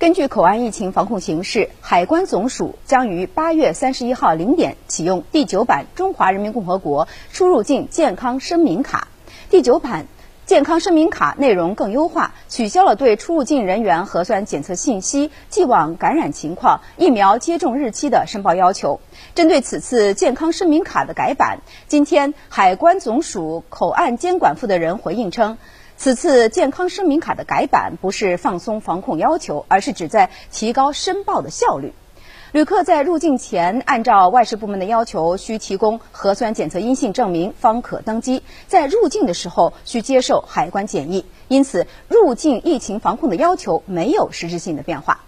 根据口岸疫情防控形势，海关总署将于八月三十一号零点启用第九版中华人民共和国出入境健康声明卡。第九版健康声明卡内容更优化，取消了对出入境人员核酸检测信息、既往感染情况、疫苗接种日期的申报要求。针对此次健康声明卡的改版，今天海关总署口岸监管负责人回应称。此次健康声明卡的改版不是放松防控要求，而是旨在提高申报的效率。旅客在入境前按照外事部门的要求，需提供核酸检测阴性证明方可登机；在入境的时候需接受海关检疫。因此，入境疫情防控的要求没有实质性的变化。